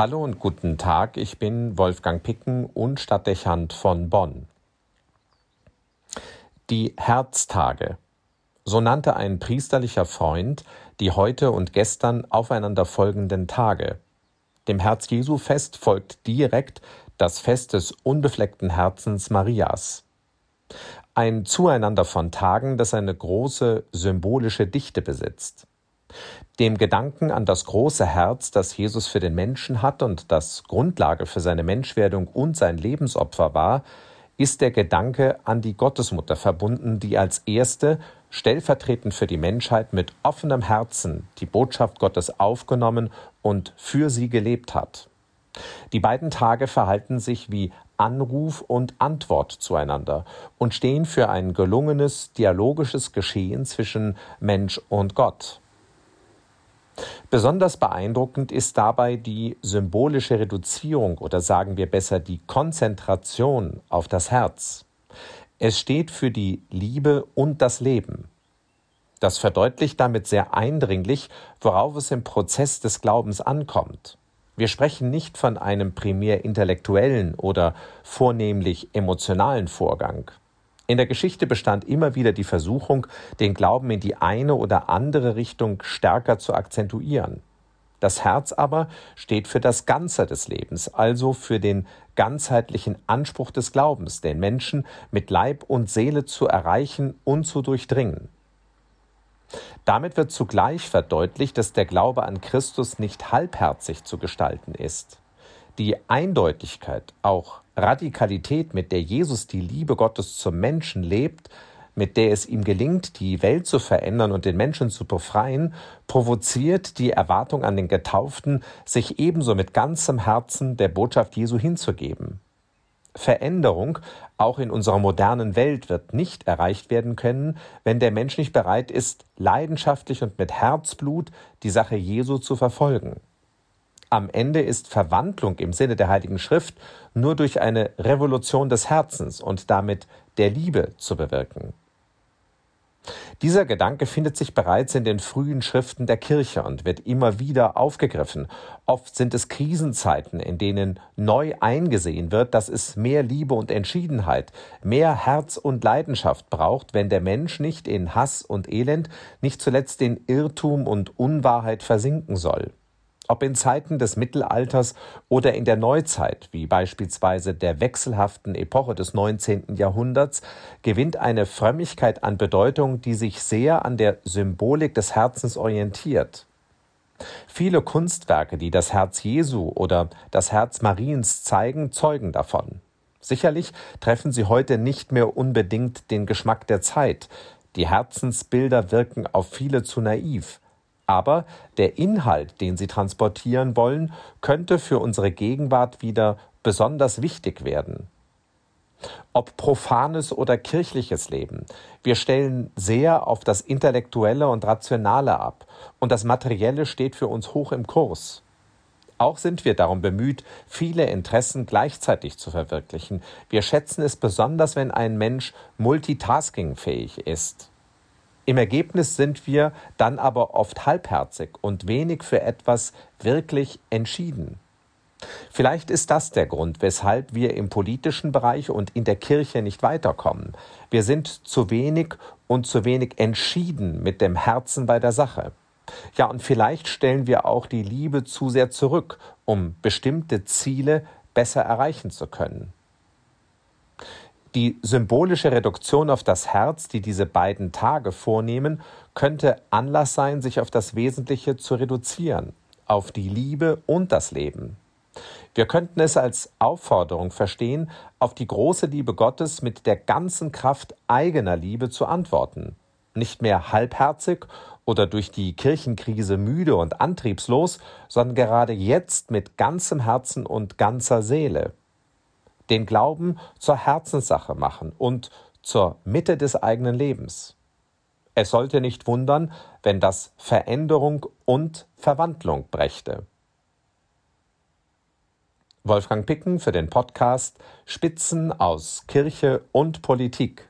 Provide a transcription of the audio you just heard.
Hallo und guten Tag, ich bin Wolfgang Picken und Stadtdechant von Bonn. Die Herztage. So nannte ein priesterlicher Freund die heute und gestern aufeinander folgenden Tage. Dem Herz Jesu Fest folgt direkt das Fest des unbefleckten Herzens Marias. Ein Zueinander von Tagen, das eine große symbolische Dichte besitzt. Dem Gedanken an das große Herz, das Jesus für den Menschen hat und das Grundlage für seine Menschwerdung und sein Lebensopfer war, ist der Gedanke an die Gottesmutter verbunden, die als erste stellvertretend für die Menschheit mit offenem Herzen die Botschaft Gottes aufgenommen und für sie gelebt hat. Die beiden Tage verhalten sich wie Anruf und Antwort zueinander und stehen für ein gelungenes dialogisches Geschehen zwischen Mensch und Gott. Besonders beeindruckend ist dabei die symbolische Reduzierung oder sagen wir besser die Konzentration auf das Herz. Es steht für die Liebe und das Leben. Das verdeutlicht damit sehr eindringlich, worauf es im Prozess des Glaubens ankommt. Wir sprechen nicht von einem primär intellektuellen oder vornehmlich emotionalen Vorgang. In der Geschichte bestand immer wieder die Versuchung, den Glauben in die eine oder andere Richtung stärker zu akzentuieren. Das Herz aber steht für das Ganze des Lebens, also für den ganzheitlichen Anspruch des Glaubens, den Menschen mit Leib und Seele zu erreichen und zu durchdringen. Damit wird zugleich verdeutlicht, dass der Glaube an Christus nicht halbherzig zu gestalten ist. Die Eindeutigkeit, auch Radikalität, mit der Jesus die Liebe Gottes zum Menschen lebt, mit der es ihm gelingt, die Welt zu verändern und den Menschen zu befreien, provoziert die Erwartung an den Getauften, sich ebenso mit ganzem Herzen der Botschaft Jesu hinzugeben. Veränderung, auch in unserer modernen Welt, wird nicht erreicht werden können, wenn der Mensch nicht bereit ist, leidenschaftlich und mit Herzblut die Sache Jesu zu verfolgen. Am Ende ist Verwandlung im Sinne der Heiligen Schrift nur durch eine Revolution des Herzens und damit der Liebe zu bewirken. Dieser Gedanke findet sich bereits in den frühen Schriften der Kirche und wird immer wieder aufgegriffen. Oft sind es Krisenzeiten, in denen neu eingesehen wird, dass es mehr Liebe und Entschiedenheit, mehr Herz und Leidenschaft braucht, wenn der Mensch nicht in Hass und Elend, nicht zuletzt in Irrtum und Unwahrheit versinken soll ob in Zeiten des Mittelalters oder in der Neuzeit, wie beispielsweise der wechselhaften Epoche des 19. Jahrhunderts, gewinnt eine Frömmigkeit an Bedeutung, die sich sehr an der Symbolik des Herzens orientiert. Viele Kunstwerke, die das Herz Jesu oder das Herz Mariens zeigen, zeugen davon. Sicherlich treffen sie heute nicht mehr unbedingt den Geschmack der Zeit. Die Herzensbilder wirken auf viele zu naiv. Aber der Inhalt, den sie transportieren wollen, könnte für unsere Gegenwart wieder besonders wichtig werden. Ob profanes oder kirchliches Leben, wir stellen sehr auf das Intellektuelle und Rationale ab, und das Materielle steht für uns hoch im Kurs. Auch sind wir darum bemüht, viele Interessen gleichzeitig zu verwirklichen. Wir schätzen es besonders, wenn ein Mensch multitaskingfähig ist. Im Ergebnis sind wir dann aber oft halbherzig und wenig für etwas wirklich entschieden. Vielleicht ist das der Grund, weshalb wir im politischen Bereich und in der Kirche nicht weiterkommen. Wir sind zu wenig und zu wenig entschieden mit dem Herzen bei der Sache. Ja, und vielleicht stellen wir auch die Liebe zu sehr zurück, um bestimmte Ziele besser erreichen zu können. Die symbolische Reduktion auf das Herz, die diese beiden Tage vornehmen, könnte Anlass sein, sich auf das Wesentliche zu reduzieren, auf die Liebe und das Leben. Wir könnten es als Aufforderung verstehen, auf die große Liebe Gottes mit der ganzen Kraft eigener Liebe zu antworten, nicht mehr halbherzig oder durch die Kirchenkrise müde und antriebslos, sondern gerade jetzt mit ganzem Herzen und ganzer Seele den Glauben zur Herzenssache machen und zur Mitte des eigenen Lebens. Es sollte nicht wundern, wenn das Veränderung und Verwandlung brächte. Wolfgang Picken für den Podcast Spitzen aus Kirche und Politik.